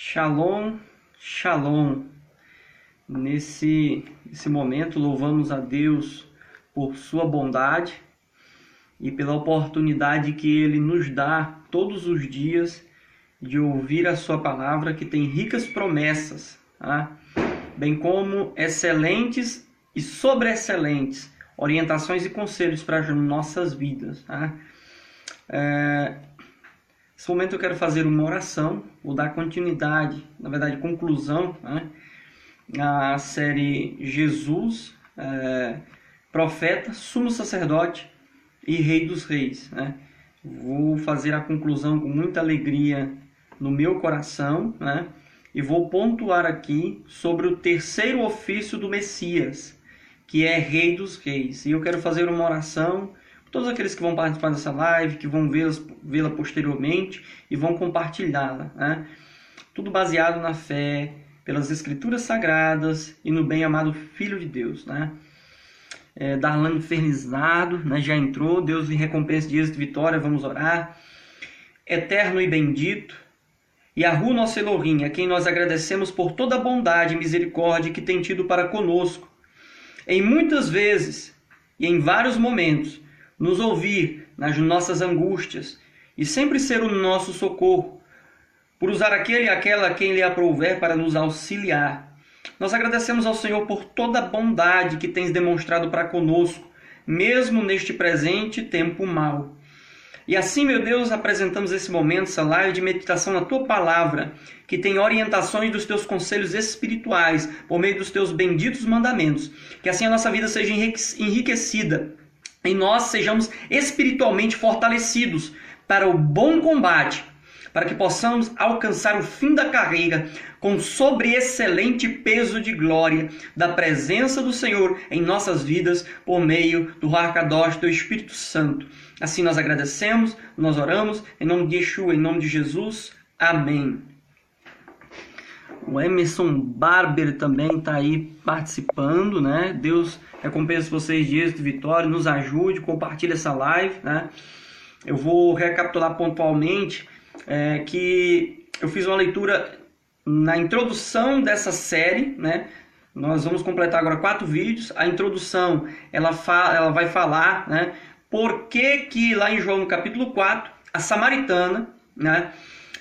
Shalom, shalom. Nesse, nesse momento, louvamos a Deus por sua bondade e pela oportunidade que Ele nos dá todos os dias de ouvir a Sua palavra, que tem ricas promessas, tá? bem como excelentes e sobre-excelentes orientações e conselhos para as nossas vidas. Tá? É, nesse momento eu quero fazer uma oração, vou dar continuidade, na verdade conclusão, né, à série Jesus, é, profeta, sumo sacerdote e rei dos reis. Né? Vou fazer a conclusão com muita alegria no meu coração, né? e vou pontuar aqui sobre o terceiro ofício do Messias, que é Rei dos Reis. E eu quero fazer uma oração todos aqueles que vão participar dessa live, que vão vê-la posteriormente e vão compartilhá-la. Né? Tudo baseado na fé, pelas Escrituras Sagradas e no bem-amado Filho de Deus. Né? É, Fernizado né, já entrou, Deus lhe recompensa dias de vitória, vamos orar. Eterno e bendito, a Ru nosso Elohim, a quem nós agradecemos por toda a bondade e misericórdia que tem tido para conosco, em muitas vezes e em vários momentos, nos ouvir nas nossas angústias e sempre ser o nosso socorro, por usar aquele e aquela quem lhe aprouver para nos auxiliar. Nós agradecemos ao Senhor por toda a bondade que tens demonstrado para conosco, mesmo neste presente tempo mau. E assim, meu Deus, apresentamos esse momento, live de meditação na tua palavra, que tem orientações dos teus conselhos espirituais por meio dos teus benditos mandamentos. Que assim a nossa vida seja enriquecida e nós sejamos espiritualmente fortalecidos para o bom combate, para que possamos alcançar o fim da carreira com sobreexcelente peso de glória da presença do Senhor em nossas vidas por meio do Arcadosh do Espírito Santo. Assim nós agradecemos, nós oramos, em nome de Yeshua, em nome de Jesus. Amém. O Emerson Barber também está aí participando, né? Deus recompense vocês de vitória, nos ajude, compartilhe essa live, né? Eu vou recapitular pontualmente é, que eu fiz uma leitura na introdução dessa série, né? Nós vamos completar agora quatro vídeos. A introdução ela, fa ela vai falar, né? por que, que lá em João no capítulo 4, a samaritana, né,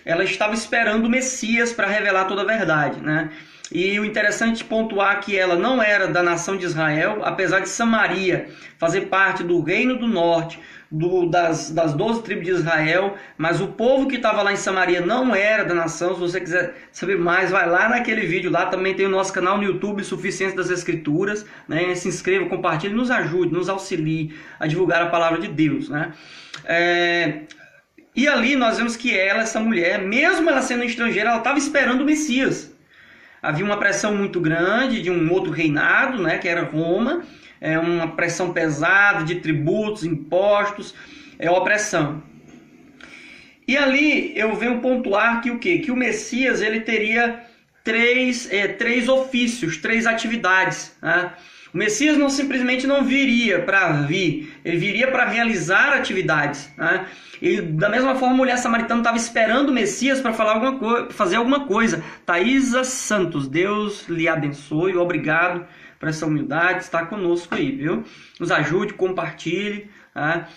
ela estava esperando o Messias para revelar toda a verdade, né? E o interessante pontuar que ela não era da nação de Israel, apesar de Samaria fazer parte do reino do norte, do, das, das 12 tribos de Israel, mas o povo que estava lá em Samaria não era da nação. Se você quiser saber mais, vai lá naquele vídeo. Lá também tem o nosso canal no YouTube, Suficiência das Escrituras. Né? Se inscreva, compartilhe, nos ajude, nos auxilie a divulgar a palavra de Deus. Né? É... E ali nós vemos que ela, essa mulher, mesmo ela sendo estrangeira, ela estava esperando o Messias. Havia uma pressão muito grande de um outro reinado, né, que era Roma, é uma pressão pesada de tributos, impostos, é opressão. E ali eu venho pontuar que o quê? Que o Messias ele teria três, é, três ofícios, três atividades. Né? O Messias não simplesmente não viria para vir, ele viria para realizar atividades. Né? E da mesma forma, a mulher samaritana estava esperando o Messias para falar alguma coisa, fazer alguma coisa. Thaisa Santos, Deus lhe abençoe, obrigado por essa humildade, está conosco aí, viu? Nos ajude, compartilhe. Tá?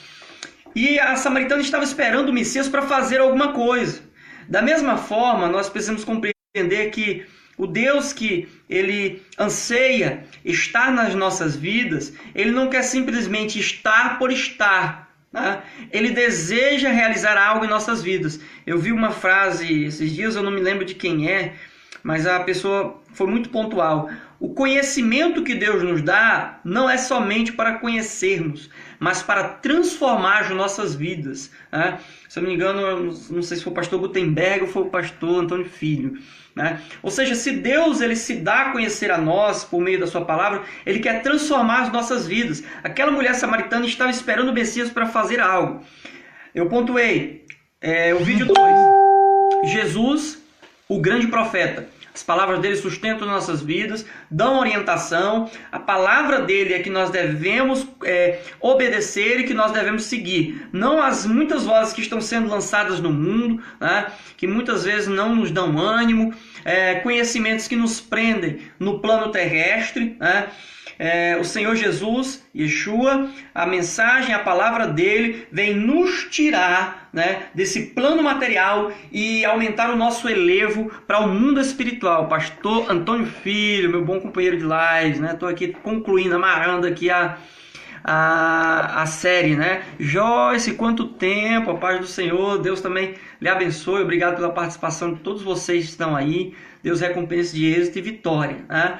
E a samaritana estava esperando o Messias para fazer alguma coisa. Da mesma forma, nós precisamos compreender que o Deus que ele anseia estar nas nossas vidas, ele não quer simplesmente estar por estar. Né? Ele deseja realizar algo em nossas vidas. Eu vi uma frase esses dias, eu não me lembro de quem é, mas a pessoa foi muito pontual. O conhecimento que Deus nos dá não é somente para conhecermos, mas para transformar as nossas vidas. Né? Se eu não me engano, não sei se foi o pastor Gutenberg ou foi o pastor Antônio Filho. Né? Ou seja, se Deus ele se dá a conhecer a nós por meio da sua palavra, ele quer transformar as nossas vidas. Aquela mulher samaritana estava esperando o Messias para fazer algo. Eu pontuei é, o vídeo 2. Jesus, o grande profeta As palavras dele sustentam nossas vidas, dão orientação. A palavra dele é que nós devemos é, obedecer e que nós devemos seguir. Não as muitas vozes que estão sendo lançadas no mundo, né, que muitas vezes não nos dão ânimo, é, conhecimentos que nos prendem no plano terrestre. Né, é, o Senhor Jesus, Yeshua, a mensagem, a palavra dele vem nos tirar né, desse plano material e aumentar o nosso elevo para o mundo espiritual. Pastor Antônio Filho, meu bom companheiro de lives, né? Estou aqui concluindo, amarrando aqui a, a, a série, né? Joyce, quanto tempo, a paz do Senhor, Deus também lhe abençoe, obrigado pela participação de todos vocês que estão aí, Deus recompense de êxito e vitória, né?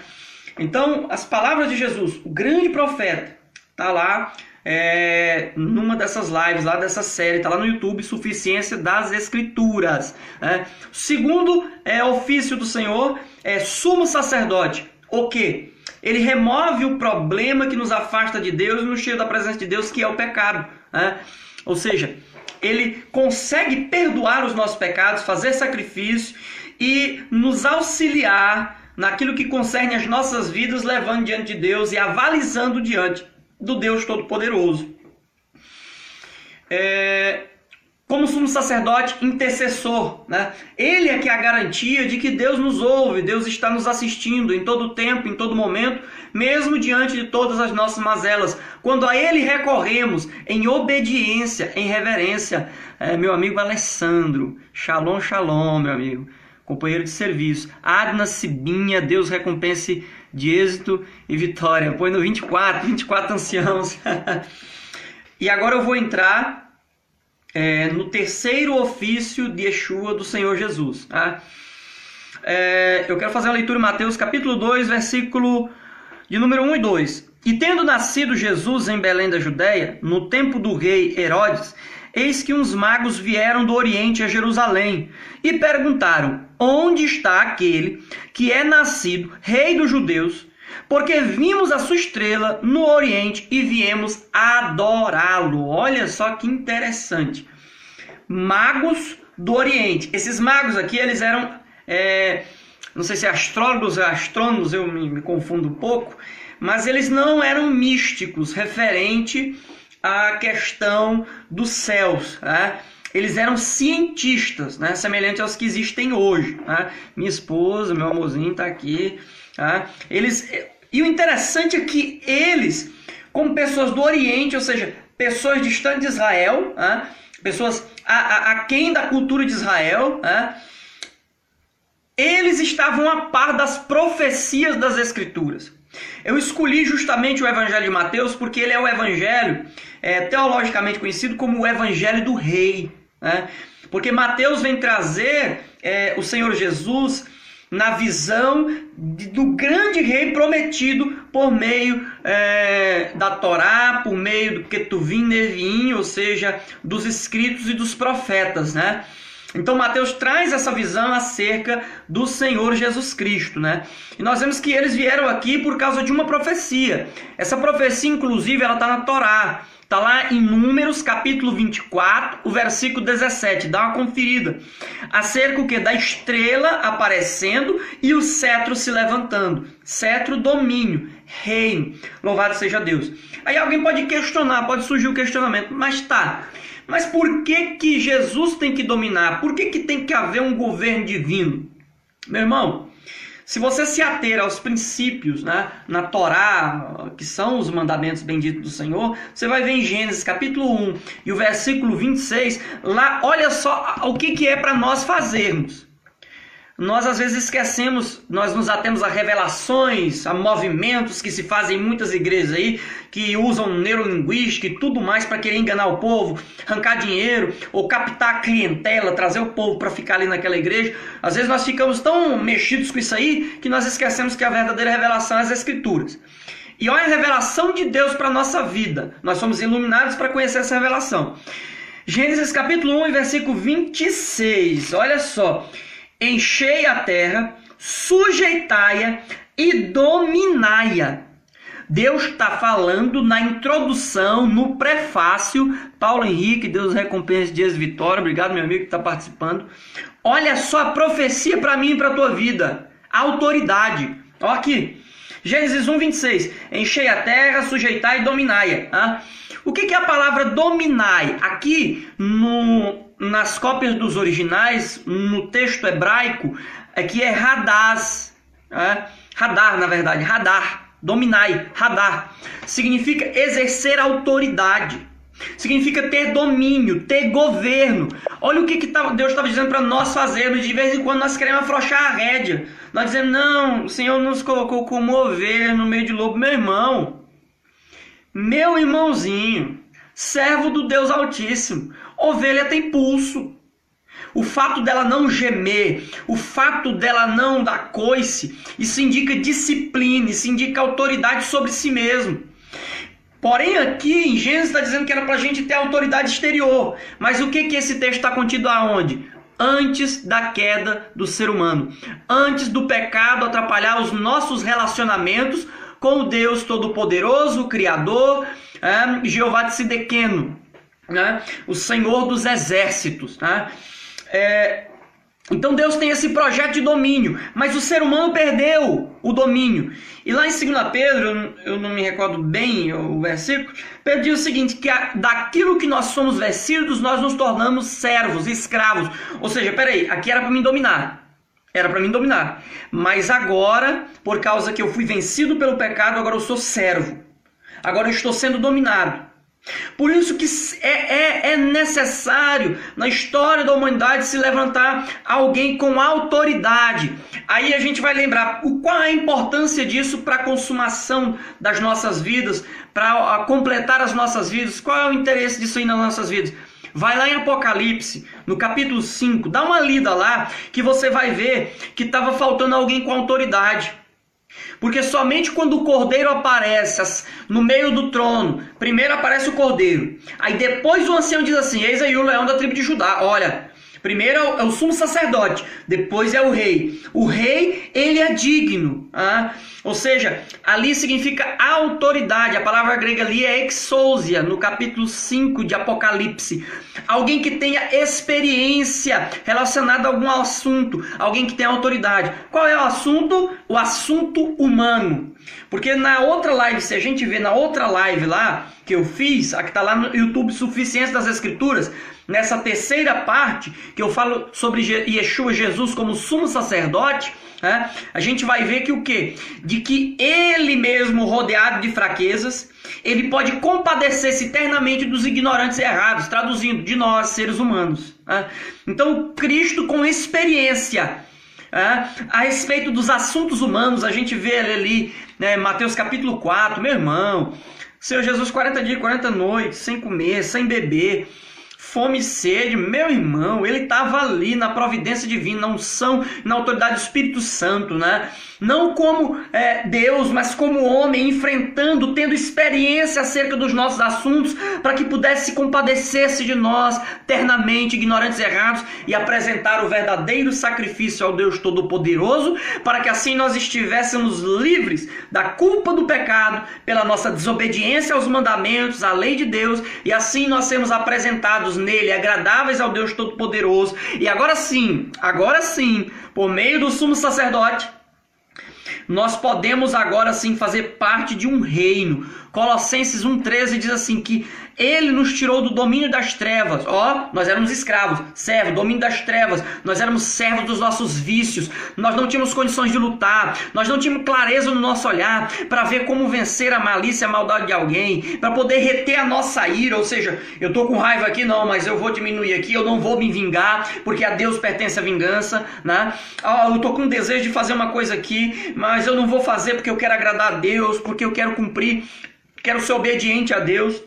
Então, as palavras de Jesus, o grande profeta, tá lá é, numa dessas lives lá dessa série, tá lá no YouTube, Suficiência das Escrituras. Né? Segundo é, ofício do Senhor é sumo sacerdote. O que? Ele remove o problema que nos afasta de Deus e nos tira da presença de Deus, que é o pecado. Né? Ou seja, ele consegue perdoar os nossos pecados, fazer sacrifício e nos auxiliar naquilo que concerne as nossas vidas, levando diante de Deus e avalizando diante do Deus Todo-Poderoso. É, como sumo sacerdote intercessor, né? Ele é que é a garantia de que Deus nos ouve, Deus está nos assistindo em todo tempo, em todo momento, mesmo diante de todas as nossas mazelas. Quando a Ele recorremos em obediência, em reverência, é, meu amigo Alessandro, shalom, shalom, meu amigo companheiro de serviço. Adna Cibinha, Deus recompense de êxito e vitória. Põe no 24, 24 anciãos. e agora eu vou entrar é, no terceiro ofício de Yeshua do Senhor Jesus. Tá? É, eu quero fazer a leitura em Mateus capítulo 2, versículo de número 1 e 2. E tendo nascido Jesus em Belém da Judéia, no tempo do rei Herodes, eis que uns magos vieram do Oriente a Jerusalém e perguntaram: Onde está aquele que é nascido rei dos judeus? Porque vimos a sua estrela no Oriente e viemos adorá-lo. Olha só que interessante. Magos do Oriente. Esses magos aqui, eles eram, é, não sei se é astrólogos ou astrônomos, eu me, me confundo um pouco, mas eles não eram místicos referente à questão dos céus. Né? Eles eram cientistas, né? semelhante aos que existem hoje. Né? Minha esposa, meu amorzinho está aqui. Tá? Eles, e o interessante é que eles, como pessoas do Oriente, ou seja, pessoas distantes de Israel, né? pessoas aquém da cultura de Israel, né? eles estavam a par das profecias das Escrituras. Eu escolhi justamente o Evangelho de Mateus porque ele é o Evangelho é, teologicamente conhecido como o Evangelho do Rei. Né? Porque Mateus vem trazer é, o Senhor Jesus na visão de, do grande rei prometido por meio é, da Torá, por meio do Ketuvim Nevim, ou seja, dos escritos e dos profetas, né? Então Mateus traz essa visão acerca do Senhor Jesus Cristo, né? E nós vemos que eles vieram aqui por causa de uma profecia. Essa profecia, inclusive, ela está na Torá. Está lá em Números, capítulo 24, o versículo 17. Dá uma conferida. Acerca o que? Da estrela aparecendo e o cetro se levantando. Cetro, domínio, reino. Louvado seja Deus. Aí alguém pode questionar, pode surgir o questionamento. Mas tá, mas por que, que Jesus tem que dominar? Por que, que tem que haver um governo divino? Meu irmão, se você se ater aos princípios né, na Torá, que são os mandamentos benditos do Senhor, você vai ver em Gênesis capítulo 1 e o versículo 26, lá olha só o que, que é para nós fazermos. Nós às vezes esquecemos, nós nos atemos a revelações, a movimentos que se fazem em muitas igrejas aí, que usam neurolinguística e tudo mais para querer enganar o povo, arrancar dinheiro ou captar a clientela, trazer o povo para ficar ali naquela igreja. Às vezes nós ficamos tão mexidos com isso aí que nós esquecemos que a verdadeira revelação é as escrituras. E olha a revelação de Deus para a nossa vida. Nós somos iluminados para conhecer essa revelação. Gênesis capítulo 1, versículo 26. Olha só enchei a terra, sujeitai-a e dominai-a. Deus está falando na introdução, no prefácio. Paulo Henrique, Deus recompense dias vitória. Obrigado, meu amigo que está participando. Olha só a profecia para mim e para a tua vida. autoridade. Olha aqui, Gênesis 1, 26. Enchei a terra, sujeitai e dominai. Ah? O que, que é a palavra dominai? Aqui, no, nas cópias dos originais, no texto hebraico, é radaz. Ah? Radar, na verdade, radar. Dominai, radar. Significa exercer autoridade. Significa ter domínio, ter governo. Olha o que, que Deus estava dizendo para nós fazermos. De vez em quando nós queremos afrouxar a rédea. Nós dizemos, não, o Senhor nos colocou como ovelha no meio de lobo. Meu irmão, meu irmãozinho, servo do Deus Altíssimo. Ovelha tem pulso. O fato dela não gemer, o fato dela não dar coice, isso indica disciplina, isso indica autoridade sobre si mesmo. Porém, aqui em Gênesis está dizendo que era para a gente ter autoridade exterior. Mas o que, que esse texto está contido aonde? Antes da queda do ser humano. Antes do pecado atrapalhar os nossos relacionamentos com o Deus Todo-Poderoso, Criador, é, Jeová de Sidequeno, né? o Senhor dos Exércitos. Né? É, então Deus tem esse projeto de domínio, mas o ser humano perdeu o domínio. E lá em 2 Pedro, eu não me recordo bem o versículo, Pedro diz o seguinte, que daquilo que nós somos vestidos, nós nos tornamos servos, escravos. Ou seja, peraí, aqui era para me dominar. Era para mim dominar. Mas agora, por causa que eu fui vencido pelo pecado, agora eu sou servo. Agora eu estou sendo dominado. Por isso que é, é, é, necessário na história da humanidade se levantar alguém com autoridade. Aí a gente vai lembrar o, qual é a importância disso para a consumação das nossas vidas, para completar as nossas vidas. Qual é o interesse disso aí nas nossas vidas? Vai lá em Apocalipse, no capítulo 5, dá uma lida lá que você vai ver que estava faltando alguém com autoridade. Porque somente quando o cordeiro aparece no meio do trono, primeiro aparece o cordeiro. Aí depois o ancião diz assim: Eis aí o leão da tribo de Judá. Olha, primeiro é o é sumo sacerdote, depois é o rei. O rei, ele é digno. Ah? Ou seja, ali significa autoridade. A palavra grega ali é exousia, no capítulo 5 de Apocalipse. Alguém que tenha experiência relacionada a algum assunto, alguém que tenha autoridade. Qual é o assunto? O assunto humano. Porque na outra live, se a gente vê na outra live lá que eu fiz, a que está lá no YouTube Suficiência das Escrituras, nessa terceira parte que eu falo sobre Yeshua Jesus como sumo sacerdote, né? A gente vai ver que o que? De que ele mesmo, rodeado de fraquezas, ele pode compadecer-se eternamente dos ignorantes errados, traduzindo, de nós, seres humanos. Né? Então, Cristo com experiência né? a respeito dos assuntos humanos, a gente vê ali, né, Mateus capítulo 4, meu irmão, Senhor Jesus 40 dias, 40 noites, sem comer, sem beber, fome e sede, meu irmão, ele estava ali na providência divina, na unção, na autoridade do Espírito Santo, né? Não como é, Deus, mas como homem, enfrentando, tendo experiência acerca dos nossos assuntos, para que pudesse se compadecer-se de nós, ternamente, ignorantes e errados, e apresentar o verdadeiro sacrifício ao Deus Todo-Poderoso, para que assim nós estivéssemos livres da culpa do pecado, pela nossa desobediência aos mandamentos, à lei de Deus, e assim nós sermos apresentados nele, agradáveis ao Deus Todo-Poderoso. E agora sim, agora sim, por meio do sumo sacerdote, nós podemos agora sim fazer parte de um reino. Colossenses 1,13 diz assim: que ele nos tirou do domínio das trevas. Ó, nós éramos escravos, servo, domínio das trevas. Nós éramos servos dos nossos vícios. Nós não tínhamos condições de lutar. Nós não tínhamos clareza no nosso olhar para ver como vencer a malícia a maldade de alguém, para poder reter a nossa ira. Ou seja, eu tô com raiva aqui, não, mas eu vou diminuir aqui. Eu não vou me vingar, porque a Deus pertence a vingança, né? Ó, eu tô com desejo de fazer uma coisa aqui, mas eu não vou fazer porque eu quero agradar a Deus, porque eu quero cumprir, quero ser obediente a Deus.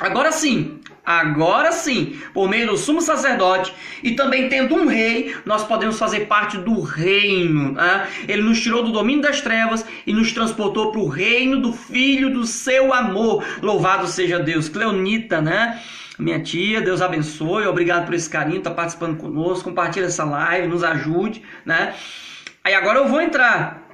Agora sim, agora sim, por meio do sumo sacerdote e também tendo um rei, nós podemos fazer parte do reino. Né? Ele nos tirou do domínio das trevas e nos transportou para o reino do Filho do seu amor. Louvado seja Deus. Cleonita, né? Minha tia, Deus abençoe, obrigado por esse carinho, tá participando conosco, compartilha essa live, nos ajude, né? Aí agora eu vou entrar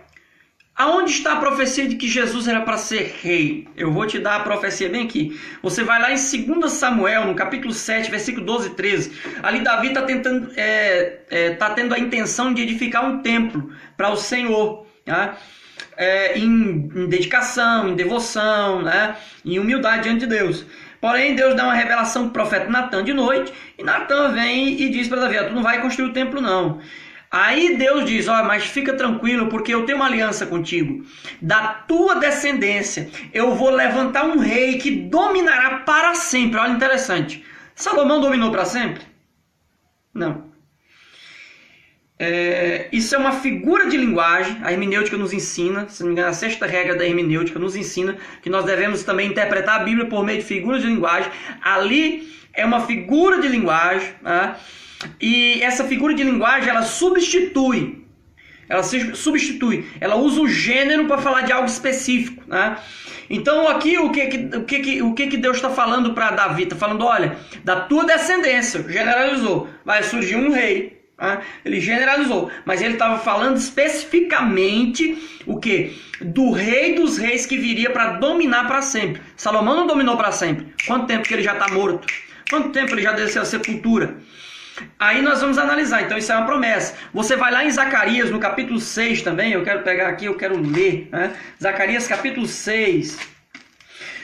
Aonde está a profecia de que Jesus era para ser rei? Eu vou te dar a profecia bem aqui. Você vai lá em 2 Samuel, no capítulo 7, versículo 12 e 13. Ali Davi está tentando, é, é, tá tendo a intenção de edificar um templo para o Senhor. Tá? É, em, em, dedicação, em devoção, né? em humildade diante de Deus. Porém, Deus dá uma revelação para o profeta Natan de noite, e Natan vem e diz para Davi: Tu não vai construir o templo, não. Aí Deus diz: Ó, mas fica tranquilo, porque eu tenho uma aliança contigo. Da tua descendência, eu vou levantar um rei que dominará para sempre. Olha, interessante. Salomão dominou para sempre? Não. É, isso é uma figura de linguagem, a hermenêutica nos ensina, se não me engano, a sexta regra da hermenêutica nos ensina que nós devemos também interpretar a Bíblia por meio de figuras de linguagem. Ali é uma figura de linguagem. Né? E essa figura de linguagem, ela substitui. Ela substitui. Ela usa o gênero para falar de algo específico. Né? Então aqui o que, o que, o que, que Deus está falando para Davi? Está falando, olha, da tua descendência, generalizou, vai surgir um rei. Né? Ele generalizou, mas ele estava falando especificamente o que? Do rei dos reis que viria para dominar para sempre. Salomão não dominou para sempre. Quanto tempo que ele já está morto? Quanto tempo ele já desceu a sepultura? Aí nós vamos analisar, então isso é uma promessa. Você vai lá em Zacarias, no capítulo 6 também, eu quero pegar aqui, eu quero ler. Né? Zacarias capítulo 6,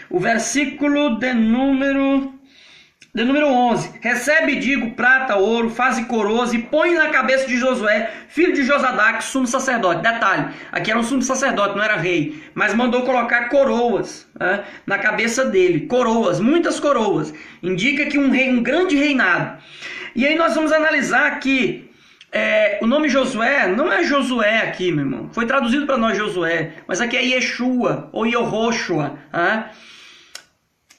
o versículo de número, de número 11. Recebe, digo, prata, ouro, faze coroas e põe na cabeça de Josué, filho de Josadac, sumo sacerdote. Detalhe, aqui era um sumo sacerdote, não era rei, mas mandou colocar coroas né, na cabeça dele. Coroas, muitas coroas. Indica que um rei, um grande reinado. E aí nós vamos analisar que é, o nome Josué não é Josué aqui, meu irmão. Foi traduzido para nós Josué, mas aqui é Yeshua ou Yehoshua. Tá?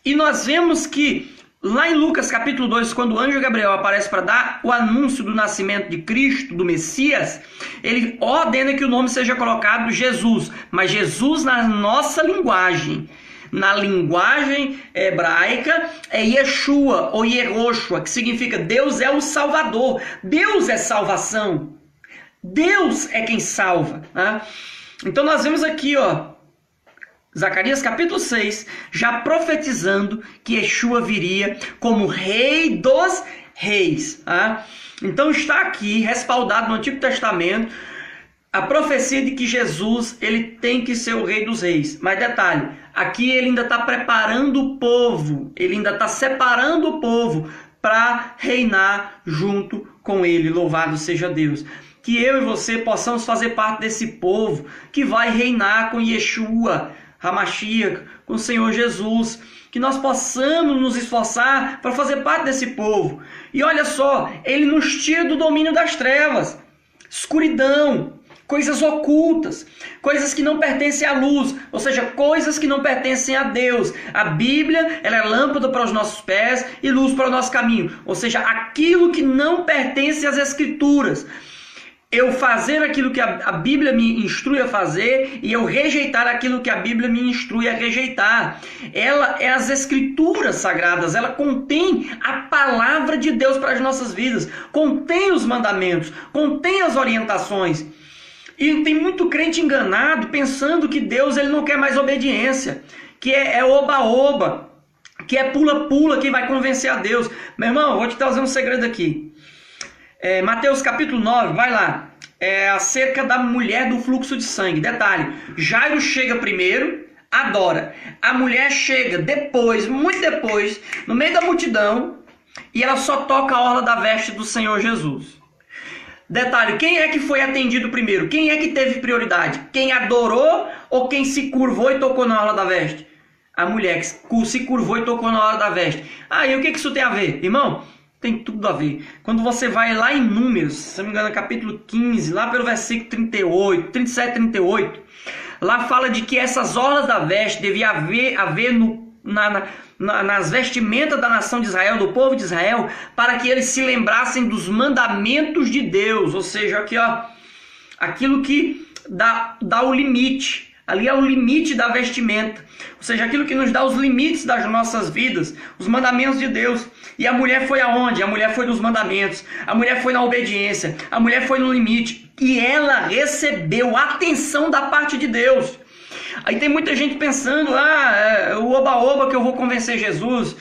E nós vemos que lá em Lucas capítulo 2, quando o anjo Gabriel aparece para dar o anúncio do nascimento de Cristo, do Messias, ele ordena que o nome seja colocado Jesus, mas Jesus na nossa linguagem na linguagem hebraica é Yeshua ou Yehoshua, que significa Deus é o Salvador, Deus é salvação, Deus é quem salva. Né? Então nós vemos aqui, ó, Zacarias capítulo 6, já profetizando que Yeshua viria como rei dos reis. Tá? Então está aqui respaldado no Antigo Testamento a profecia de que Jesus ele tem que ser o rei dos reis. Mas detalhe, aqui ele ainda está preparando o povo, ele ainda está separando o povo para reinar junto com ele. Louvado seja Deus. Que eu e você possamos fazer parte desse povo que vai reinar com Yeshua, Hamashiach, com o Senhor Jesus. Que nós possamos nos esforçar para fazer parte desse povo. E olha só, ele nos tira do domínio das trevas, escuridão, coisas ocultas, coisas que não pertencem à luz, ou seja, coisas que não pertencem a Deus. A Bíblia, ela é lâmpada para os nossos pés e luz para o nosso caminho, ou seja, aquilo que não pertence às escrituras. Eu fazer aquilo que a, Bíblia me instrui a fazer e eu rejeitar aquilo que a Bíblia me instrui a rejeitar. Ela é as escrituras sagradas, ela contém a palavra de Deus para as nossas vidas, contém os mandamentos, contém as orientações. E tem muito crente enganado pensando que Deus ele não quer mais obediência, que é oba-oba, é que é pula-pula que vai convencer a Deus. Meu irmão, vou te trazer um segredo aqui. É, Mateus capítulo 9, vai lá. É acerca da mulher do fluxo de sangue. Detalhe: Jairo chega primeiro, adora. A mulher chega depois, muito depois, no meio da multidão, e ela só toca a orla da veste do Senhor Jesus. Detalhe, quem é que foi atendido primeiro? Quem é que teve prioridade? Quem adorou ou quem se curvou e tocou na hora da veste? A mulher que se curvou e tocou na hora da veste. Ah, e o que, que isso tem a ver? Irmão, tem tudo a ver. Quando você vai lá em Números, se não me engano, capítulo 15, lá pelo versículo 38, 37, 38, lá fala de que essas orlas da veste devia haver, haver no, na, na nas vestimentas da nação de Israel, do povo de Israel, para que eles se lembrassem dos mandamentos de Deus, ou seja, aqui ó, aquilo que dá, dá o limite, ali é o limite da vestimenta, ou seja, aquilo que nos dá os limites das nossas vidas, os mandamentos de Deus. E a mulher foi aonde? A mulher foi nos mandamentos, a mulher foi na obediência, a mulher foi no limite. e ela recebeu atenção da parte de Deus. Aí tem muita gente pensando: ah, é o oba-oba que eu vou convencer Jesus,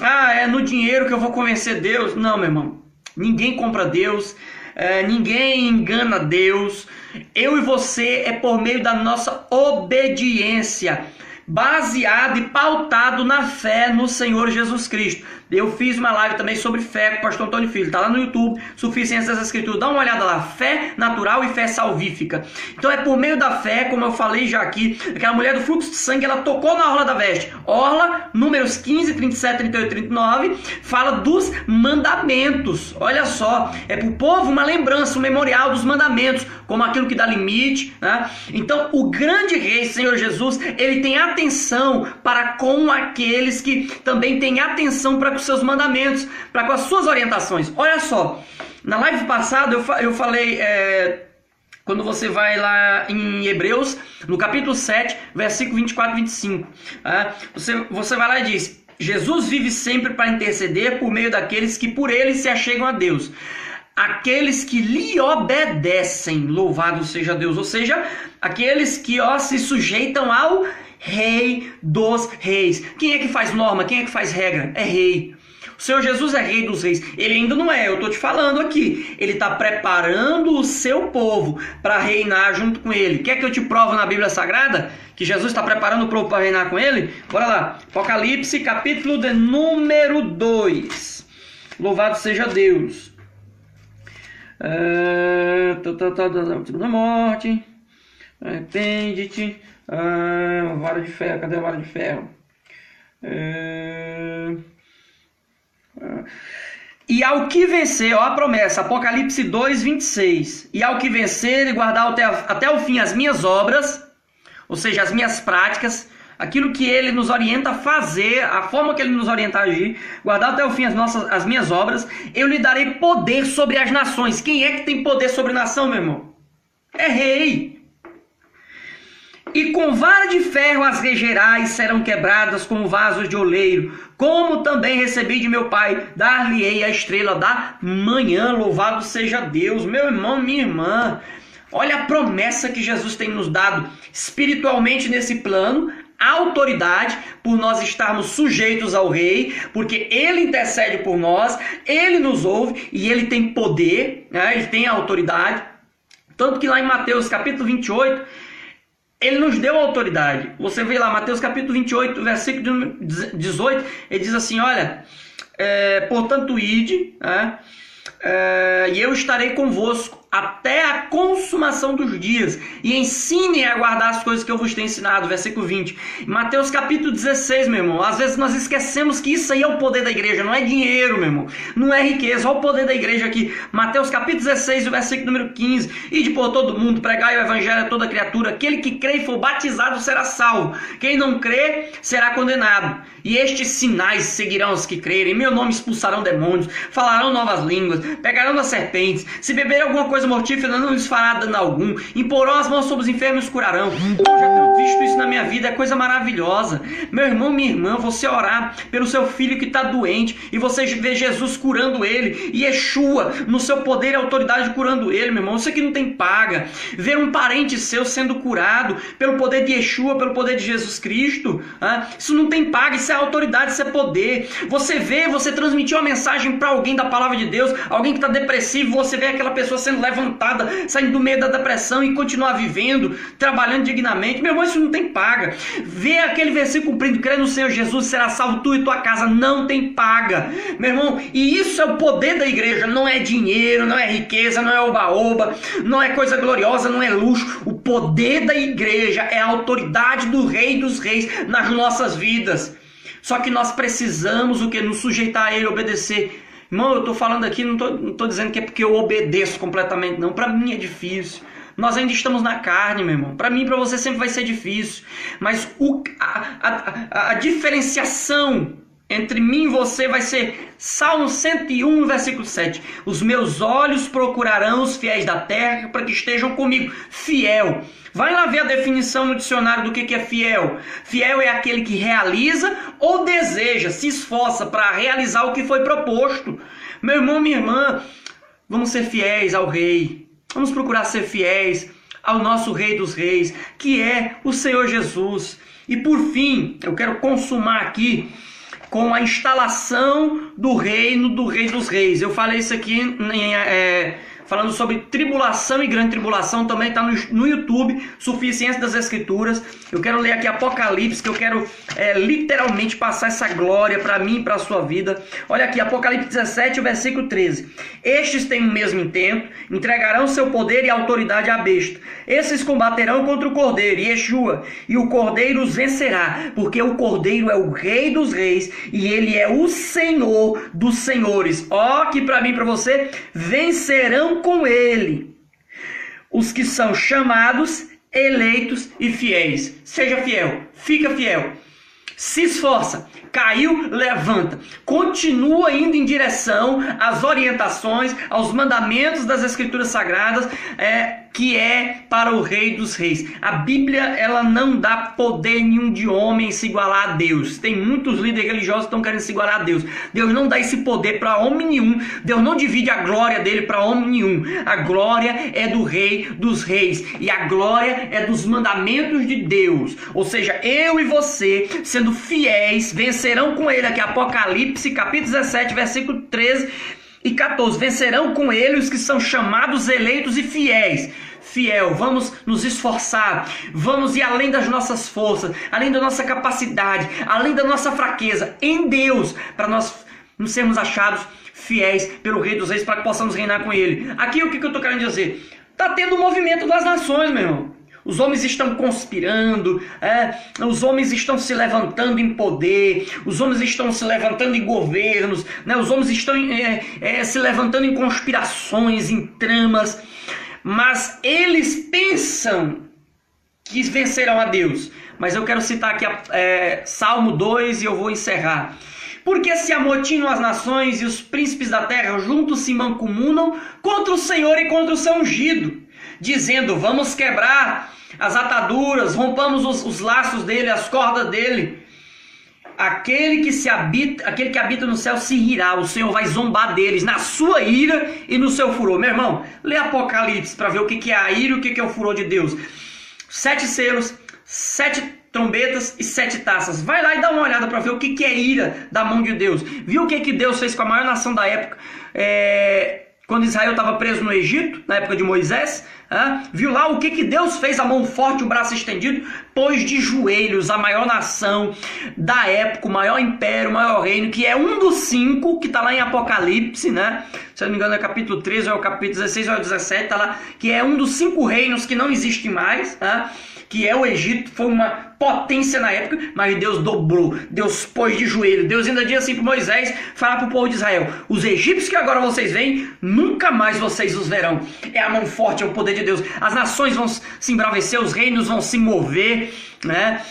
ah, é no dinheiro que eu vou convencer Deus. Não, meu irmão, ninguém compra Deus, é, ninguém engana Deus. Eu e você é por meio da nossa obediência baseado e pautado na fé no Senhor Jesus Cristo. Eu fiz uma live também sobre fé com o pastor Antônio Filho, tá lá no YouTube, Suficiência das Escrituras. Dá uma olhada lá, fé natural e fé salvífica. Então é por meio da fé, como eu falei já aqui, aquela mulher do fluxo de sangue, ela tocou na orla da veste. Orla, números 15, 37, 38 39, fala dos mandamentos. Olha só, é para o povo uma lembrança, um memorial dos mandamentos, como aquilo que dá limite. Né? Então o grande rei, Senhor Jesus, ele tem atenção para com aqueles que também têm atenção para com seus mandamentos, para com as suas orientações. Olha só, na live passada eu, eu falei. É, quando você vai lá em Hebreus, no capítulo 7, versículo 24 e 25, é, você, você vai lá e diz: Jesus vive sempre para interceder por meio daqueles que por ele se achegam a Deus. Aqueles que lhe obedecem, louvado seja Deus. Ou seja, aqueles que ó, se sujeitam ao Rei dos Reis. Quem é que faz norma? Quem é que faz regra? É rei. O Senhor Jesus é rei dos reis. Ele ainda não é, eu estou te falando aqui. Ele está preparando o seu povo para reinar junto com ele. Quer que eu te provo na Bíblia Sagrada que Jesus está preparando o povo para reinar com ele? Bora lá. Apocalipse, capítulo de número 2. Louvado seja Deus. É, da morte. Arrepende-te. Ah, vara de ferro, cadê a vara de ferro? Ah. E ao que vencer, ó a promessa, Apocalipse 2, 26. E ao que vencer e guardar até, até o fim as minhas obras, ou seja, as minhas práticas, aquilo que ele nos orienta a fazer, a forma que ele nos orienta a agir, guardar até o fim as, nossas, as minhas obras, eu lhe darei poder sobre as nações. Quem é que tem poder sobre nação, meu irmão? É rei. E com vara de ferro as regerais serão quebradas como vasos de oleiro, como também recebi de meu pai, dar-lhe-ei a estrela da manhã, louvado seja Deus, meu irmão, minha irmã. Olha a promessa que Jesus tem nos dado espiritualmente nesse plano, autoridade por nós estarmos sujeitos ao rei, porque ele intercede por nós, ele nos ouve e ele tem poder, né? ele tem autoridade. Tanto que lá em Mateus capítulo 28, ele nos deu autoridade. Você vê lá, Mateus capítulo 28, versículo 18, ele diz assim: Olha, é, portanto, ide, é, é, e eu estarei convosco até a consumação dos dias, e ensinem a guardar as coisas que eu vos tenho ensinado. Versículo 20. Mateus capítulo 16, meu irmão. Às vezes nós esquecemos que isso aí é o poder da igreja, não é dinheiro, meu irmão. Não é riqueza, olha o poder da igreja aqui. Mateus capítulo 16, o versículo número 15. E de por todo mundo, pregai o evangelho a toda criatura. Aquele que crê e for batizado será salvo. Quem não crê será condenado. E estes sinais seguirão os que crerem. Em meu nome expulsarão demônios, falarão novas línguas, pegarão das serpentes. Se beberem alguma coisa coisa mortífera não lhes fará dano algum. Imporão as mãos sobre os enfermos os curarão. Eu já tenho visto isso na minha vida, é coisa maravilhosa. Meu irmão, minha irmã, você orar pelo seu filho que está doente e você vê Jesus curando ele e Yeshua no seu poder e autoridade curando ele, meu irmão. Isso aqui não tem paga. Ver um parente seu sendo curado pelo poder de Yeshua, pelo poder de Jesus Cristo, ah, isso não tem paga, isso é autoridade, isso é poder. Você vê, você transmitir uma mensagem para alguém da palavra de Deus, alguém que está depressivo, você vê aquela pessoa sendo levantada, saindo do meio da depressão e continuar vivendo, trabalhando dignamente. Meu irmão, isso não tem paga. Vê aquele versículo cumprido, crê no Senhor Jesus, será salvo tu e tua casa, não tem paga. Meu irmão, e isso é o poder da igreja, não é dinheiro, não é riqueza, não é oba-oba, não é coisa gloriosa, não é luxo. O poder da igreja é a autoridade do rei dos reis nas nossas vidas. Só que nós precisamos o que? Nos sujeitar a ele, obedecer. Irmão, eu estou falando aqui, não estou dizendo que é porque eu obedeço completamente, não. Para mim é difícil. Nós ainda estamos na carne, meu irmão. Para mim para você sempre vai ser difícil. Mas o, a, a, a, diferenciação entre mim e você vai ser Salmo 101, versículo 7. Os meus olhos procurarão os fiéis da terra para que estejam comigo. Fiel. Vai lá ver a definição no dicionário do que é fiel. Fiel é aquele que realiza ou deseja, se esforça para realizar o que foi proposto. Meu irmão, minha irmã, vamos ser fiéis ao rei. Vamos procurar ser fiéis ao nosso Rei dos Reis, que é o Senhor Jesus. E por fim, eu quero consumar aqui com a instalação do reino do Rei dos Reis. Eu falei isso aqui em, é, falando sobre tribulação e grande tribulação, também está no, no YouTube, Suficiência das Escrituras. Eu quero ler aqui Apocalipse, que eu quero é, literalmente passar essa glória para mim e para a sua vida. Olha aqui, Apocalipse 17, versículo 13. Estes têm o mesmo intento, entregarão seu poder e autoridade à besta. Esses combaterão contra o cordeiro, Yeshua, e o cordeiro os vencerá, porque o cordeiro é o rei dos reis e ele é o senhor dos senhores. Ó, que para mim para você, vencerão com ele os que são chamados, eleitos e fiéis. Seja fiel, fica fiel. Se esforça, caiu, levanta. Continua indo em direção às orientações, aos mandamentos das Escrituras Sagradas. É, que é para o Rei dos Reis. A Bíblia ela não dá poder nenhum de homem se igualar a Deus. Tem muitos líderes religiosos que estão querendo se igualar a Deus. Deus não dá esse poder para homem nenhum. Deus não divide a glória dele para homem nenhum. A glória é do Rei dos Reis e a glória é dos mandamentos de Deus. Ou seja, eu e você, sendo fiéis, vencerão com ele aqui Apocalipse capítulo 17, versículo 13 e 14: Vencerão com ele os que são chamados, eleitos e fiéis. Fiel, vamos nos esforçar, vamos ir além das nossas forças, além da nossa capacidade, além da nossa fraqueza, em Deus, para nós nos sermos achados fiéis pelo Rei dos Reis, para que possamos reinar com Ele. Aqui o que eu estou querendo dizer? Está tendo o um movimento das nações, meu irmão. Os homens estão conspirando, é, os homens estão se levantando em poder, os homens estão se levantando em governos, né, os homens estão é, é, se levantando em conspirações, em tramas, mas eles pensam que vencerão a Deus. Mas eu quero citar aqui é, Salmo 2 e eu vou encerrar. Porque se amotinam as nações e os príncipes da terra juntos se mancomunam contra o Senhor e contra o seu ungido, dizendo: Vamos quebrar as ataduras, rompamos os, os laços dele, as cordas dele. Aquele que se habita, aquele que habita no céu se rirá, o Senhor vai zombar deles na sua ira e no seu furor. Meu irmão, lê Apocalipse para ver o que, é a ira e o que, é o furor de Deus. Sete selos, sete trombetas e sete taças. Vai lá e dá uma olhada para ver o que, que é ira da mão de Deus. Viu o que, que Deus fez com a maior nação da época? É, quando Israel estava preso no Egito, na época de Moisés, viu lá o que, que Deus fez, a mão forte, o braço estendido, pôs de joelhos a maior nação da época, o maior império, o maior reino, que é um dos cinco, que está lá em Apocalipse, né? Se eu não me engano é capítulo 13, ou é o capítulo 16 ou é o 17, tá lá, que é um dos cinco reinos que não existe mais, né? Que é o Egito, foi uma potência na época, mas Deus dobrou, Deus pôs de joelho. Deus ainda diz assim para Moisés, falar para o povo de Israel: os egípcios que agora vocês veem, nunca mais vocês os verão. É a mão forte, é o poder de Deus. As nações vão se embravecer, os reinos vão se mover, né?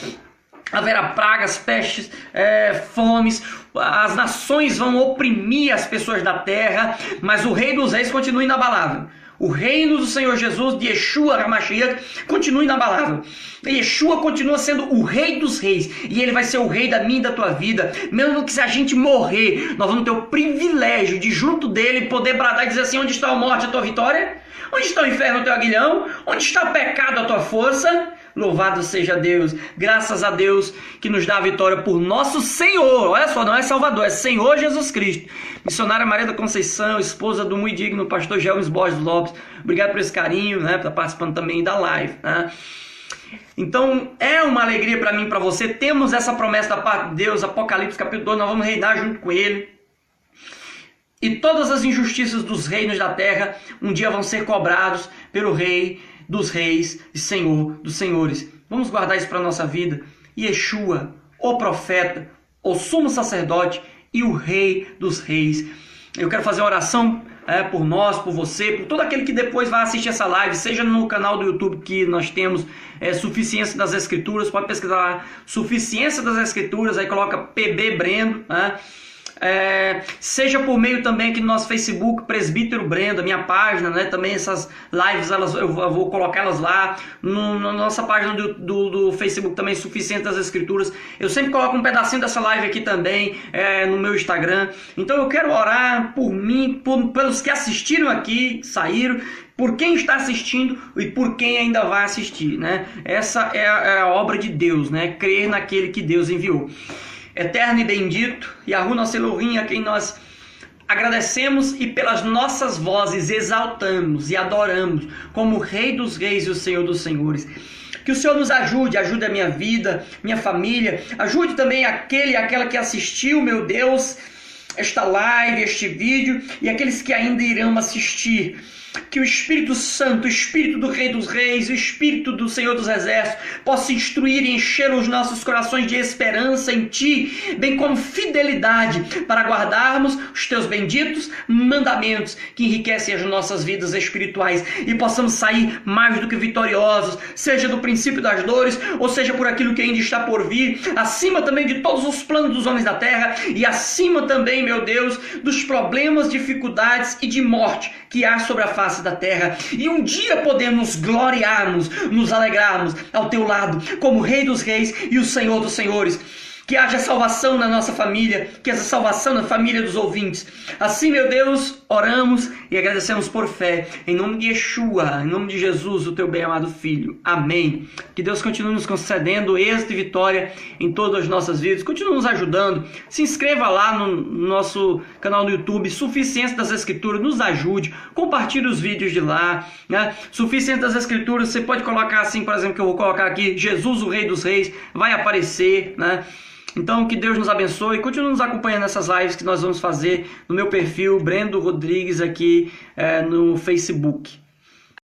Haverá pragas, pestes, é, fomes, as nações vão oprimir as pessoas da terra, mas o rei dos reis continua inabalável. O reino do Senhor Jesus, de Yeshua HaMashiach, continua inabalável. Yeshua continua sendo o rei dos reis. E ele vai ser o rei da minha e da tua vida. Mesmo que se a gente morrer, nós vamos ter o privilégio de junto dele poder bradar e dizer assim, onde está a morte, a tua vitória? Onde está o inferno, o teu aguilhão? Onde está o pecado, a tua força? Louvado seja Deus, graças a Deus que nos dá a vitória por nosso Senhor. Olha só, não é Salvador, é Senhor Jesus Cristo. Missionária Maria da Conceição, esposa do muito digno pastor Gelmes Borges Lopes. Obrigado por esse carinho, né? Por estar participando também da live, né? Então é uma alegria para mim, para você. Temos essa promessa da parte de Deus, Apocalipse capítulo 2, nós vamos reinar junto com Ele. E todas as injustiças dos reinos da terra um dia vão ser cobrados pelo Rei dos reis e Senhor dos senhores. Vamos guardar isso para a nossa vida. Yeshua, o profeta, o sumo sacerdote e o rei dos reis. Eu quero fazer uma oração é, por nós, por você, por todo aquele que depois vai assistir essa live, seja no canal do YouTube que nós temos é, Suficiência das Escrituras, pode pesquisar lá, Suficiência das Escrituras, aí coloca PB Brendo, né? É, seja por meio também aqui no nosso Facebook, Presbítero Brendo, a minha página, né? Também essas lives elas, eu vou colocá-las lá. No, na nossa página do, do, do, Facebook também, Suficiente das Escrituras. Eu sempre coloco um pedacinho dessa live aqui também é, no meu Instagram. Então eu quero orar por mim, por, pelos que assistiram aqui, saíram, por quem está assistindo e por quem ainda vai assistir, né? Essa é a, é a obra de Deus, né? Crer naquele que Deus enviou eterno e bendito, Yahu nosso Elohim, a quem nós agradecemos e pelas nossas vozes exaltamos e adoramos como Rei dos Reis e o Senhor dos Senhores. Que o Senhor nos ajude, ajude a minha vida, minha família, ajude também aquele e aquela que assistiu, meu Deus, esta live, este vídeo e aqueles que ainda irão assistir que o Espírito Santo, o Espírito do Rei dos Reis, o Espírito do Senhor dos Exércitos possa instruir e encher os nossos corações de esperança em Ti, bem como fidelidade para guardarmos os Teus benditos mandamentos que enriquecem as nossas vidas espirituais e possamos sair mais do que vitoriosos, seja do princípio das dores, ou seja por aquilo que ainda está por vir, acima também de todos os planos dos homens da terra e acima também, meu Deus, dos problemas, dificuldades e de morte que há sobre a face face da terra. E um dia podemos gloriarmos, nos alegrarmos ao teu lado, como Rei dos Reis e o Senhor dos Senhores. Que haja salvação na nossa família, que haja salvação na família dos ouvintes. Assim, meu Deus, oramos e agradecemos por fé. Em nome de Yeshua, em nome de Jesus, o teu bem-amado Filho. Amém. Que Deus continue nos concedendo êxito e vitória em todas as nossas vidas. Continue nos ajudando. Se inscreva lá no nosso canal no YouTube, Suficiência das Escrituras. Nos ajude. Compartilhe os vídeos de lá. Né? Suficiência das Escrituras, você pode colocar assim, por exemplo, que eu vou colocar aqui, Jesus, o Rei dos Reis, vai aparecer, né? Então, que Deus nos abençoe. Continue nos acompanhando nessas lives que nós vamos fazer no meu perfil, Brendo Rodrigues, aqui é, no Facebook.